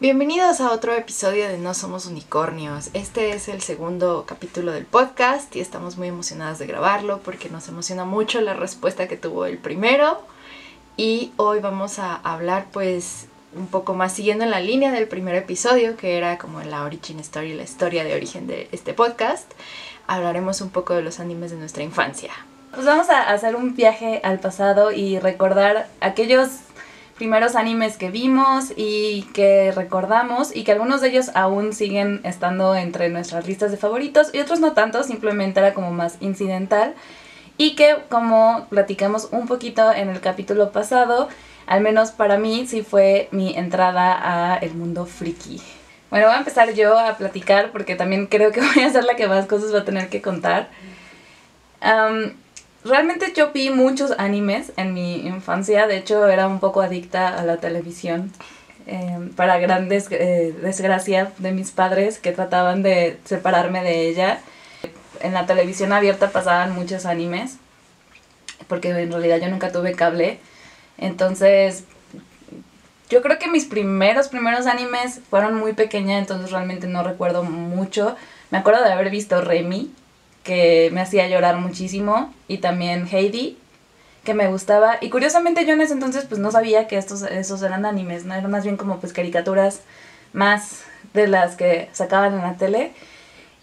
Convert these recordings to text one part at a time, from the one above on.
Bienvenidos a otro episodio de No Somos Unicornios. Este es el segundo capítulo del podcast y estamos muy emocionadas de grabarlo porque nos emociona mucho la respuesta que tuvo el primero. Y hoy vamos a hablar pues un poco más siguiendo en la línea del primer episodio que era como la origin story, la historia de origen de este podcast. Hablaremos un poco de los animes de nuestra infancia. Pues vamos a hacer un viaje al pasado y recordar aquellos primeros animes que vimos y que recordamos y que algunos de ellos aún siguen estando entre nuestras listas de favoritos y otros no tanto, simplemente era como más incidental y que como platicamos un poquito en el capítulo pasado, al menos para mí sí fue mi entrada a el mundo friki. Bueno, voy a empezar yo a platicar porque también creo que voy a ser la que más cosas va a tener que contar. Realmente yo vi muchos animes en mi infancia, de hecho era un poco adicta a la televisión. Em, para gran eh, desgracia de mis padres que trataban de separarme de ella. En la televisión abierta pasaban muchos animes, porque en realidad yo nunca tuve cable. Entonces, yo creo que mis primeros, primeros animes fueron muy pequeña, entonces realmente no recuerdo mucho. Me acuerdo de haber visto Remy, que me hacía llorar muchísimo, y también Heidi, que me gustaba. Y curiosamente yo en ese entonces pues no sabía que estos esos eran animes, ¿no? Eran más bien como pues caricaturas más de las que sacaban en la tele.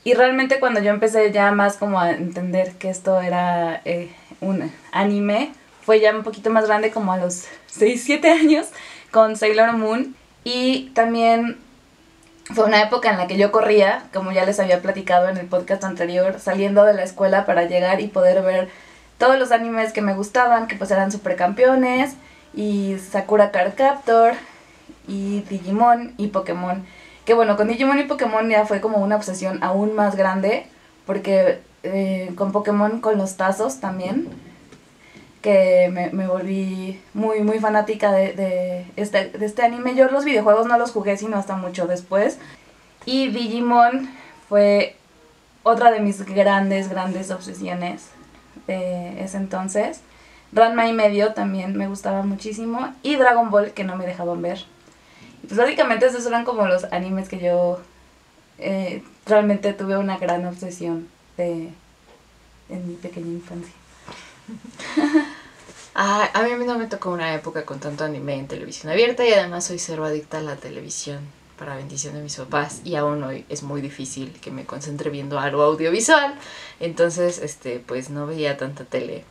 Y realmente cuando yo empecé ya más como a entender que esto era eh, un anime, fue ya un poquito más grande como a los 6, 7 años con Sailor Moon. Y también fue una época en la que yo corría, como ya les había platicado en el podcast anterior, saliendo de la escuela para llegar y poder ver todos los animes que me gustaban, que pues eran Supercampeones y Sakura Card Captor y Digimon y Pokémon. Que bueno, con Digimon y Pokémon ya fue como una obsesión aún más grande, porque eh, con Pokémon con los tazos también, que me, volví muy, muy fanática de, de, este, de este anime. Yo los videojuegos no los jugué sino hasta mucho después. Y Digimon fue otra de mis grandes, grandes obsesiones de ese entonces. Ranma y medio también me gustaba muchísimo. Y Dragon Ball que no me dejaban ver. Pues básicamente esos eran como los animes que yo eh, realmente tuve una gran obsesión de, en mi pequeña infancia. Ah, a mí no me tocó una época con tanto anime en televisión abierta y además soy cero adicta a la televisión para bendición de mis papás y aún hoy es muy difícil que me concentre viendo algo audiovisual. Entonces, este, pues no veía tanta tele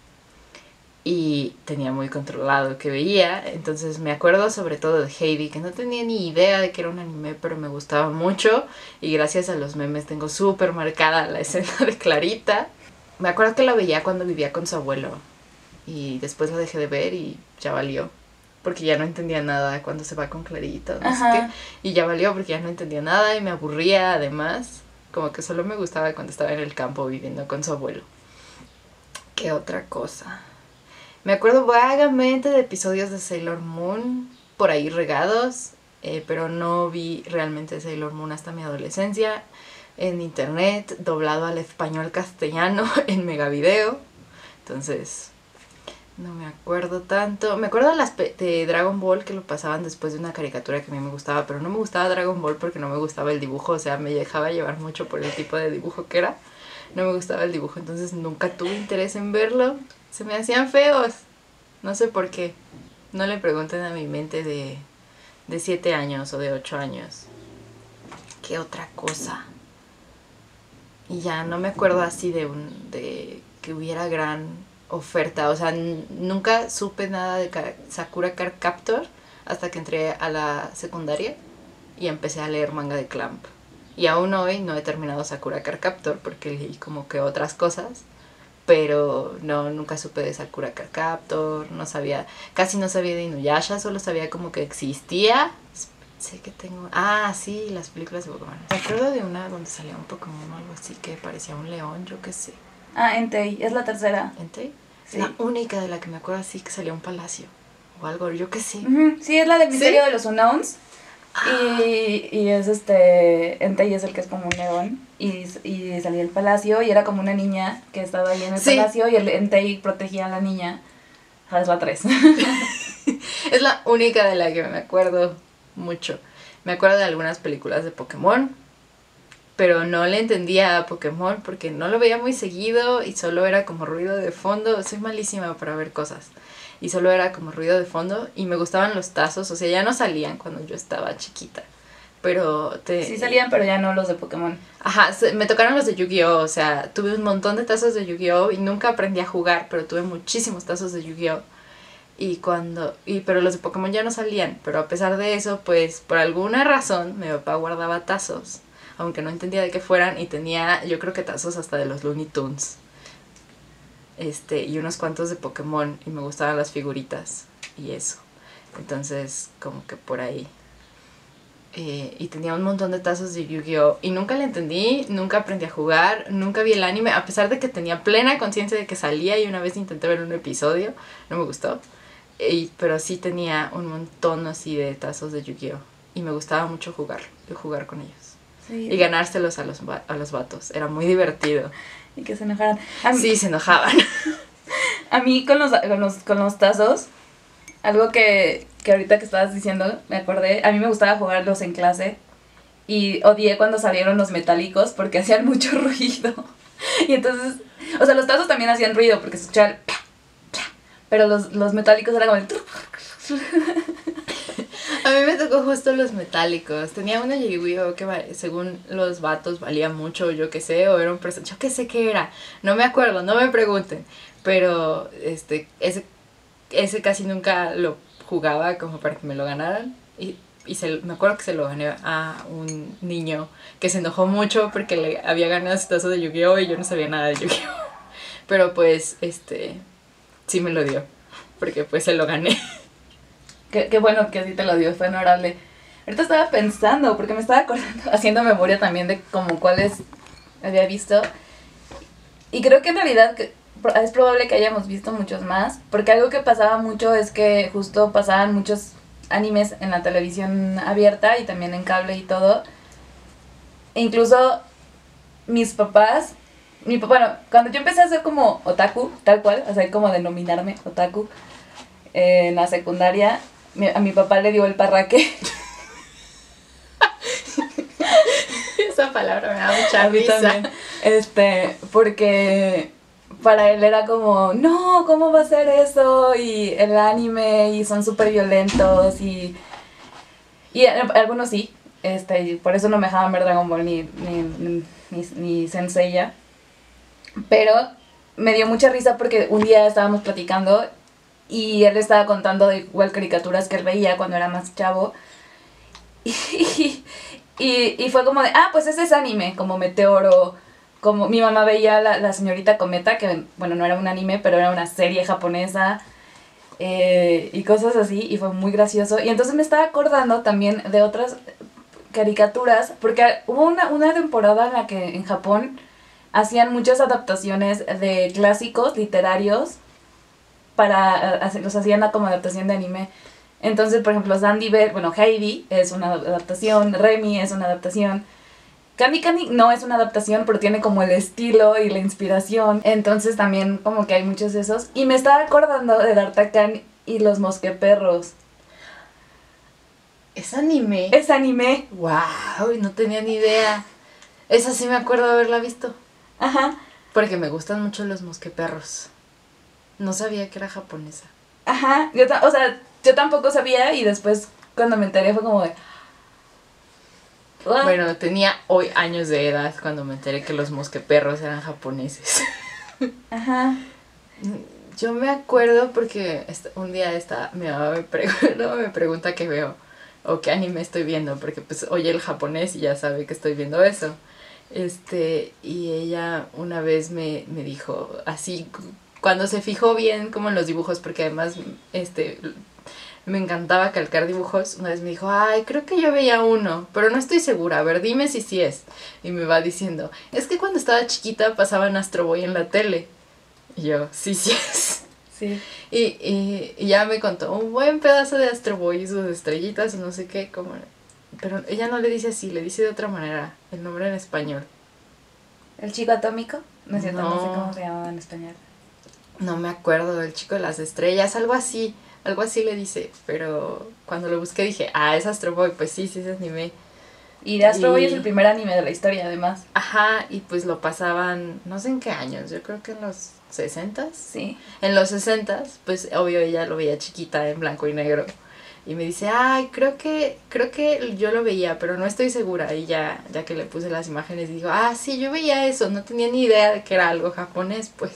y tenía muy controlado que veía. Entonces me acuerdo sobre todo de Heidi, que no tenía ni idea de que era un anime, pero me gustaba mucho. Y gracias a los memes tengo súper marcada la escena de Clarita. Me acuerdo que la veía cuando vivía con su abuelo y después la dejé de ver y ya valió. Porque ya no entendía nada cuando se va con Clarita, no sé qué. Y ya valió porque ya no entendía nada y me aburría además. Como que solo me gustaba cuando estaba en el campo viviendo con su abuelo. ¿Qué otra cosa? Me acuerdo vagamente de episodios de Sailor Moon por ahí regados, eh, pero no vi realmente Sailor Moon hasta mi adolescencia en internet, doblado al español castellano en Megavideo. Entonces, no me acuerdo tanto. Me acuerdo de, las de Dragon Ball que lo pasaban después de una caricatura que a mí me gustaba, pero no me gustaba Dragon Ball porque no me gustaba el dibujo, o sea, me dejaba llevar mucho por el tipo de dibujo que era. No me gustaba el dibujo, entonces nunca tuve interés en verlo. Se me hacían feos. No sé por qué. No le pregunten a mi mente de, de 7 años o de 8 años. ¿Qué otra cosa? Y ya no me acuerdo así de, un, de que hubiera gran oferta. O sea, nunca supe nada de Sakura Card Captor hasta que entré a la secundaria y empecé a leer manga de Clamp. Y aún hoy no he terminado Sakura Card Captor porque leí como que otras cosas. Pero no, nunca supe de Sakura Card Captor, no sabía, casi no sabía de Inuyasha, solo sabía como que existía Sé que tengo. Ah, sí, las películas de Pokémon. Me acuerdo de una donde salía un Pokémon o algo así que parecía un león, yo qué sé. Ah, Entei, es la tercera. ¿Entei? Sí. La única de la que me acuerdo así que salía un palacio. O algo, yo qué sé. Ujú, Sí, es la del misterio ¿Sí? de los Unknowns. Y, y es este. Entei es el que es como un león. Y, y salía el palacio y era como una niña que estaba ahí en el Sí. palacio y el Entei protegía a la niña. Ah, es la 3. Es la única de la que me acuerdo mucho. Me acuerdo de algunas películas de Pokémon, pero no le entendía a Pokémon porque no lo veía muy seguido y solo era como ruido de fondo. Soy malísima para ver cosas. Y solo era como ruido de fondo y me gustaban los tazos, o sea, ya no salían cuando yo estaba chiquita. Pero te... sí salían, pero ya no los de Pokémon. Ajá, me tocaron los de Yu-Gi-Oh! O sea, tuve un montón de tazos de Yu-Gi-Oh! y nunca aprendí a jugar, pero tuve muchísimos tazos de Yu-Gi-Oh! Y cuando. Y, pero los de Pokémon ya no salían. Pero a pesar de eso, pues por alguna razón mi papá guardaba tazos. Aunque no entendía de qué fueran. Y tenía, yo creo que tazos hasta de los Looney Tunes. Este, y unos cuantos de Pokémon. Y me gustaban las figuritas. Y eso. Entonces, como que por ahí. Eh, y tenía un montón de tazos de Yu-Gi-Oh! Y nunca le entendí, nunca aprendí a jugar, nunca vi el anime, a pesar de que tenía plena conciencia de que salía y una vez intenté ver un episodio, no me gustó. Pero sí tenía un montón así de tazos de Yu-Gi-Oh! Y me gustaba mucho jugar, jugar con ellos. Sí. Y ganárselos a los, a los vatos, era muy divertido. Y que se enojaran. Mí, Sí, se enojaban. a mí con, los, con, los, con los tazos, algo que, que ahorita que estabas diciendo, me acordé, a mí me gustaba jugarlos en clase y odié cuando salieron los metálicos porque hacían mucho ruido. Y entonces, o sea, los tazos también hacían ruido porque se escuchaba el pa, pa, pero los, los metálicos eran como el... A mí me tocó justo los metálicos. Tenía de Yu-Gi-Oh! que según los vatos valía mucho, yo qué sé, o era un presente. Yo qué sé qué era. No me acuerdo, no me pregunten. Pero este, ese, ese casi nunca lo jugaba como para que me lo ganaran. Y, y se, me acuerdo que se lo gané a un niño que se enojó mucho porque le había ganado su tazo de Yu-Gi-Oh! y yo no sabía nada de Yu-Gi-Oh! Pero pues, este, sí me lo dio. Porque pues se lo gané. Qué, qué bueno que así te lo dio, fue honorable. Ahorita estaba pensando, porque me estaba acordando, haciendo memoria también de como cuáles había visto. Y creo que en realidad es probable que hayamos visto muchos más, porque algo que pasaba mucho es que justo pasaban muchos animes en la televisión abierta y también en cable y todo. E incluso mis papás, mi papá, bueno, cuando yo empecé a ser como otaku, tal cual, o sea, como denominarme otaku, eh, en la secundaria, a mi papá le dio el parraque. Esa palabra me da mucha A mí risa. también. Este, porque para él era como, no, ¿cómo va a ser eso? Y el anime, y son súper violentos, y. Y algunos sí, este, y por eso no me dejaban ver Dragon Ball ni, ni, ni, ni, ni Senseiya. Pero me dio mucha risa porque un día estábamos platicando y él estaba contando de igual caricaturas que él veía cuando era más chavo. Y, y, fue como de, ah, pues ese es anime, como Meteoro, como mi mamá veía la, la señorita Cometa, que bueno, no era un anime, pero era una serie japonesa, eh, y cosas así, y fue muy gracioso. Y entonces me estaba acordando también de otras caricaturas, porque hubo una, una temporada en la que en Japón hacían muchas adaptaciones de clásicos literarios para hacer- los hacían como adaptación de anime. Entonces, por ejemplo, Sandy Bear, bueno, Heidi es una adaptación, Remy es una adaptación. Candy Candy no es una adaptación, pero tiene como el estilo y la inspiración. Entonces también como que hay muchos de esos. Y me estaba acordando de D'Artagnan y los mosqueperros. ¿Es anime? Es anime. ¡Wow! No tenía ni idea. Esa sí me acuerdo de haberla visto. Ajá, Porque me gustan mucho los mosqueperros. No sabía que era japonesa. ajá. Yo o sea, yo tampoco sabía y después cuando me enteré fue como de... "Ah". Bueno, tenía hoy años de edad cuando me enteré que los mosqueperros eran japoneses. Ajá. Yo me acuerdo porque un día esta, mi mamá me, me pregunta qué veo o qué anime estoy viendo, porque pues oye el japonés y ya sabe que estoy viendo eso. Este, y ella una vez me, me dijo así, cuando se fijó bien como en los dibujos, porque además este, me encantaba calcar dibujos. Una vez me dijo, ay, creo que yo veía uno, pero no estoy segura. A ver, dime si sí es. Y me va diciendo, es que cuando estaba chiquita pasaban Astro Boy en la tele. Y yo, sí, sí es. Sí. Y, y, y ya me contó un buen pedazo de Astro Boy y sus estrellitas no sé qué, como... Pero ella no le dice así, le dice de otra manera, el nombre en español. ¿El chico atómico? No es cierto, no, sé cómo se llamaba en español. No me acuerdo del chico de las estrellas, algo así, algo así le dice, pero cuando lo busqué dije, ah, es Astro Boy, pues sí, sí es anime. Y de Astro Boy es el primer anime de la historia, además. Ajá, y pues lo pasaban, no sé en qué años, yo creo que en los 60 Sí. En los 60 pues obvio ella lo veía chiquita en blanco y negro. Y me dice, ay, creo que, creo que yo lo veía, pero no estoy segura. Y ya, ya que le puse las imágenes, digo, ah, sí, yo veía eso, no tenía ni idea de que era algo japonés, pues.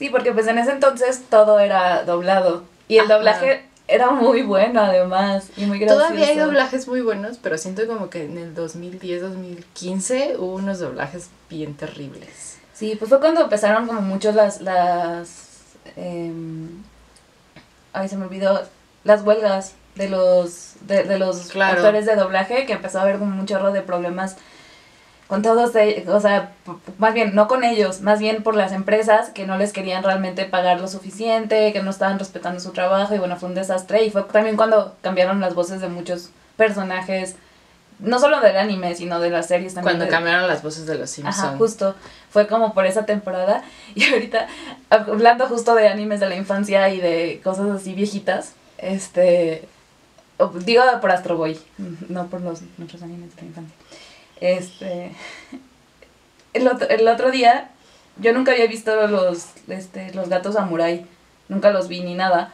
Sí, porque pues en ese entonces todo era doblado. Y el Ajá. doblaje era muy bueno, además. Y muy gracioso. Todavía hay doblajes muy buenos, pero siento como que en el 2010, 2015 hubo unos doblajes bien terribles. Sí, pues fue cuando empezaron como muchos las, las, em, ay, se me olvidó, las huelgas de los, de, de los Claro. actores de doblaje, que empezó a haber como un chorro de problemas con todos, de- o sea, más bien, no con ellos, más bien por las empresas que no les querían realmente pagar lo suficiente, que no estaban respetando su trabajo, y bueno, fue un desastre, y fue también cuando cambiaron las voces de muchos personajes, no solo del anime, sino de las series también. Cuando de- cambiaron las voces de los Simpsons. Ajá, justo. Fue como por esa temporada. Y ahorita, hablando justo de animes de la infancia y de cosas así viejitas, este. Digo por Astro Boy, no por los nuestros animes de la infancia. Este. El otro, el otro día, yo nunca había visto los, este, los gatos samurai. Nunca los vi ni nada.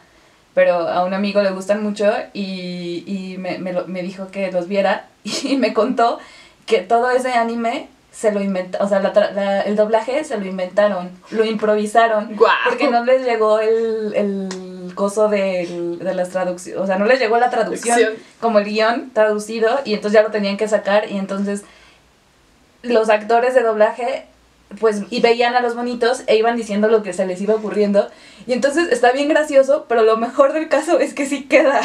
Pero a un amigo le gustan mucho y, y me, me, me dijo que los viera y me contó que todo ese anime se lo inventa, o sea, la tra- la- el doblaje se lo inventaron, lo improvisaron, ¡Guau! porque no les llegó el, el coso del- de, las traducciones, o sea, no les llegó la Traducción. como el guion traducido y entonces ya lo tenían que sacar y entonces los actores de doblaje pues y veían a los bonitos e iban diciendo lo que se les iba ocurriendo. Y entonces está bien gracioso pero lo mejor del caso es que sí queda.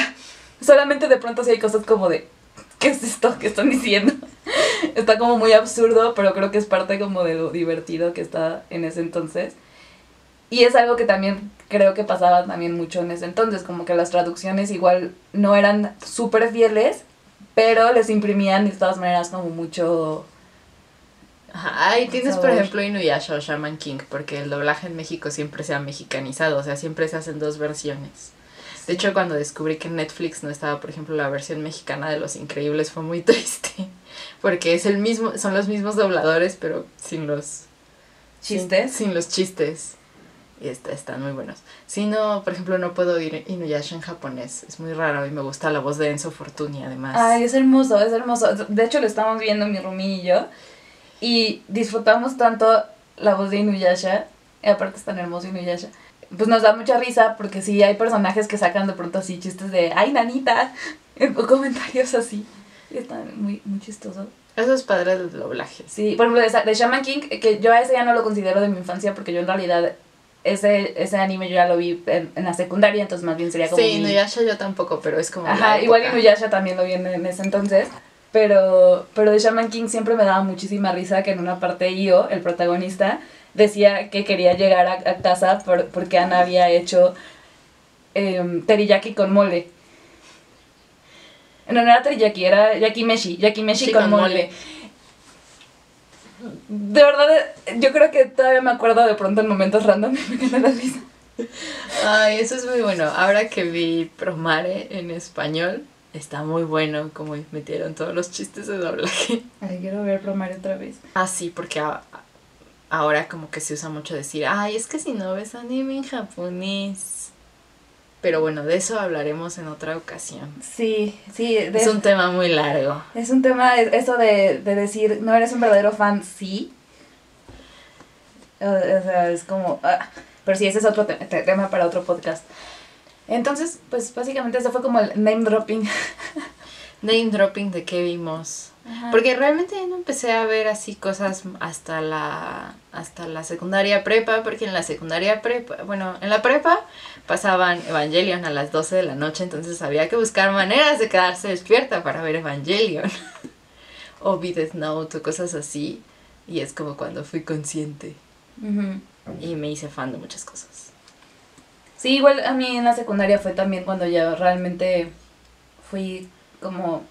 Solamente de pronto sí hay cosas como de ¿qué es esto que están diciendo? está como muy absurdo pero creo que es parte como de lo divertido que está en ese entonces. Y es algo que también creo que pasaba también mucho en ese entonces, como que las traducciones igual no eran súper fieles, pero les imprimían de todas maneras como mucho... Ahí tienes por ejemplo Inuyasha o Shaman King, porque el doblaje en México siempre se ha mexicanizado, o sea, siempre se hacen dos versiones. De hecho, cuando descubrí que en Netflix no estaba, por ejemplo, la versión mexicana de Los Increíbles fue muy triste, porque es el mismo, son los mismos dobladores, pero sin los ¿Chistes? Sin, sin los chistes. Y está, están muy buenos. Si no, por ejemplo, no puedo oír Inuyasha en japonés. Es muy raro y me gusta la voz de Enzo Fortuni, además. Ay, es hermoso, es hermoso. De hecho, lo estamos viendo mi Rumi y yo. Y disfrutamos tanto la voz de Inuyasha. Y aparte es tan hermoso Inuyasha. Pues nos da mucha risa porque sí hay personajes que sacan de pronto así chistes de ¡Ay, nanita! O comentarios así. Y está muy, muy chistoso. Eso es padre del doblaje. Sí, por ejemplo, de, Shaman King, que yo a ese ya no lo considero de mi infancia porque yo en realidad ese, ese anime yo ya lo vi en, en la secundaria, entonces más bien sería como... Sí, mi- Inuyasha yo tampoco, pero es como. Ajá, igual. Inuyasha también lo vi en, en ese entonces. Pero, pero de Shaman King siempre me daba muchísima risa que en una parte Io, el protagonista, decía que quería llegar a, a casa por- porque Ana había hecho em, teriyaki con mole. No, no era teriyaki, era yakimeshi, yakimeshi Sí, con, con mole. mole. De verdad, yo creo que todavía me acuerdo de pronto en momentos random me queda la risa. Ay, eso es muy bueno. Ahora que vi Promare en español, está muy bueno como metieron todos los chistes de doblaje. Ay, quiero ver Promare otra vez. Ah, sí, porque a- ahora como que se usa mucho decir, ay, es que si no ves anime en japonés. Pero bueno, de eso hablaremos en otra ocasión. Sí, sí, de- Es un tema muy largo. Es un tema, es- eso de, de decir, no eres un verdadero fan, sí. O, o sea, es como... ah, pero sí, ese es otro te- te- tema para otro podcast. Entonces, pues básicamente ese fue como el name dropping. name dropping de qué vimos. Porque realmente no empecé a ver así cosas hasta la hasta la secundaria prepa, porque en la secundaria prepa, bueno, en la prepa pasaban Evangelion a las 12 de la noche, entonces había que buscar maneras de quedarse despierta para ver Evangelion. o Be Death Note o cosas así. Y es como cuando fui consciente. Y me hice fan de muchas cosas. Sí, igual a mí en la secundaria fue también cuando ya realmente fui como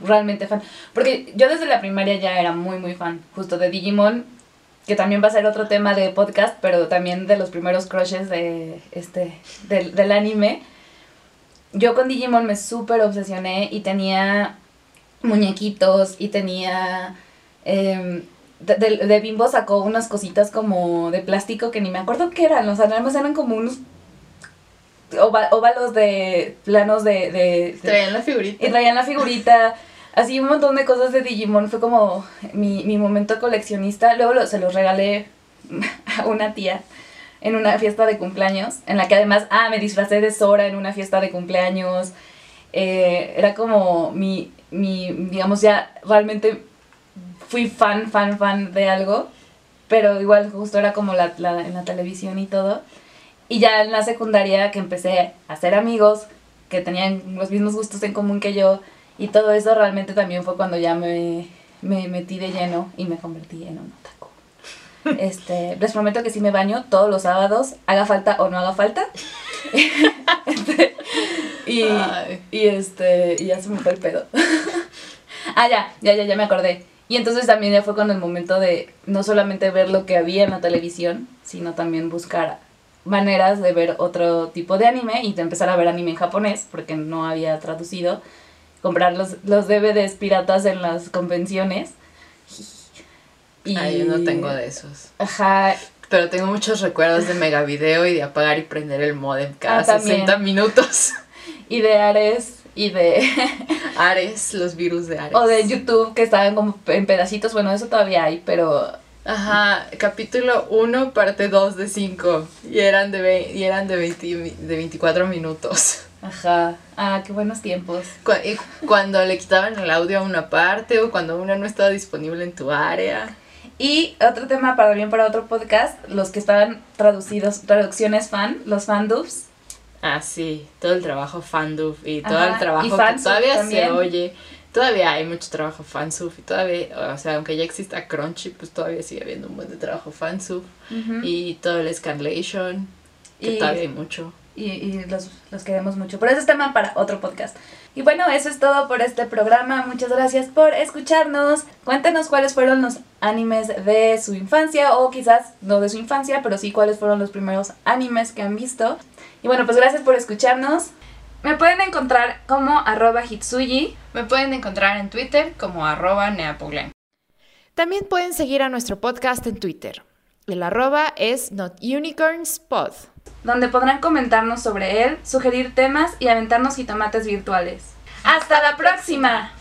realmente fan. Porque yo desde la primaria ya era muy, muy fan, justo de Digimon, que también va a ser otro tema de podcast, pero también de los primeros crushes de este, del, del anime. Yo con Digimon me súper obsesioné y tenía muñequitos y tenía... Eh, de, de, Bimbo sacó unas cositas como de plástico que ni me acuerdo qué eran, los animales eran como unos óvalos de planos de, de, Traían la figurita. Y traían la figurita. Así un montón de cosas de Digimon. Fue como mi, mi momento coleccionista. Luego se los regalé a una tía en una fiesta de cumpleaños. En la que además, ah, me disfracé de Sora en una fiesta de cumpleaños. Eh, era como mi, mi, digamos, ya realmente fui fan, fan, fan de algo. Pero igual justo era como la, la, en la televisión y todo. Y ya en la secundaria que empecé a hacer amigos que tenían los mismos gustos en común que yo y todo eso realmente también fue cuando ya me, me metí de lleno y me convertí en un otaku. Este, les prometo que sí me baño todos los sábados, haga falta o no haga falta. este, y, y este, y ya se me fue el pedo. ah, ya, ya, ya, ya me acordé. Y entonces también ya fue cuando el momento de no solamente ver lo que había en la televisión, sino también buscar maneras de ver otro tipo de anime y de empezar a ver anime en japonés, porque no había traducido, comprar los, los DVDs piratas en las convenciones. Y... yo no tengo de esos. Ajá. Pero tengo muchos recuerdos de Megavideo y de apagar y prender el modem cada 60 ah, minutos. Y de Ares y de... Ares, los virus de Ares. O de YouTube que estaban como en pedacitos, bueno, eso todavía hay, pero Ajá, capítulo 1, parte 2 de 5. Y eran de, y eran de, 20, de 24 minutos. Ajá. Ah, qué buenos tiempos. cuando le quitaban el audio a una parte o cuando una no estaba disponible en tu área. Y otro tema para bien para otro podcast, los que estaban traducidos, traducciones fan, los fandubs. Ah, sí, todo el trabajo fandub y todo el trabajo que todavía se oye todavía hay mucho trabajo fansub y todavía, o sea, aunque ya exista Crunchy, pues todavía sigue habiendo un buen de trabajo fansub y todo el Scanlation, que todavía hay mucho. Y, y los, los, queremos mucho. Pero ese es tema para otro podcast. Y bueno, eso es todo por este programa. Muchas gracias por escucharnos. Cuéntenos cuáles fueron los animes de su infancia o quizás no de su infancia, pero sí cuáles fueron los primeros animes que han visto. Y bueno, pues gracias por escucharnos. Me pueden encontrar como arroba hitsuyi. Me pueden encontrar en Twitter como arroba También pueden seguir a nuestro podcast en Twitter. El arroba es notunicornspod. Donde podrán comentarnos sobre él, sugerir temas y aventarnos jitomates virtuales. ¡Hasta la próxima!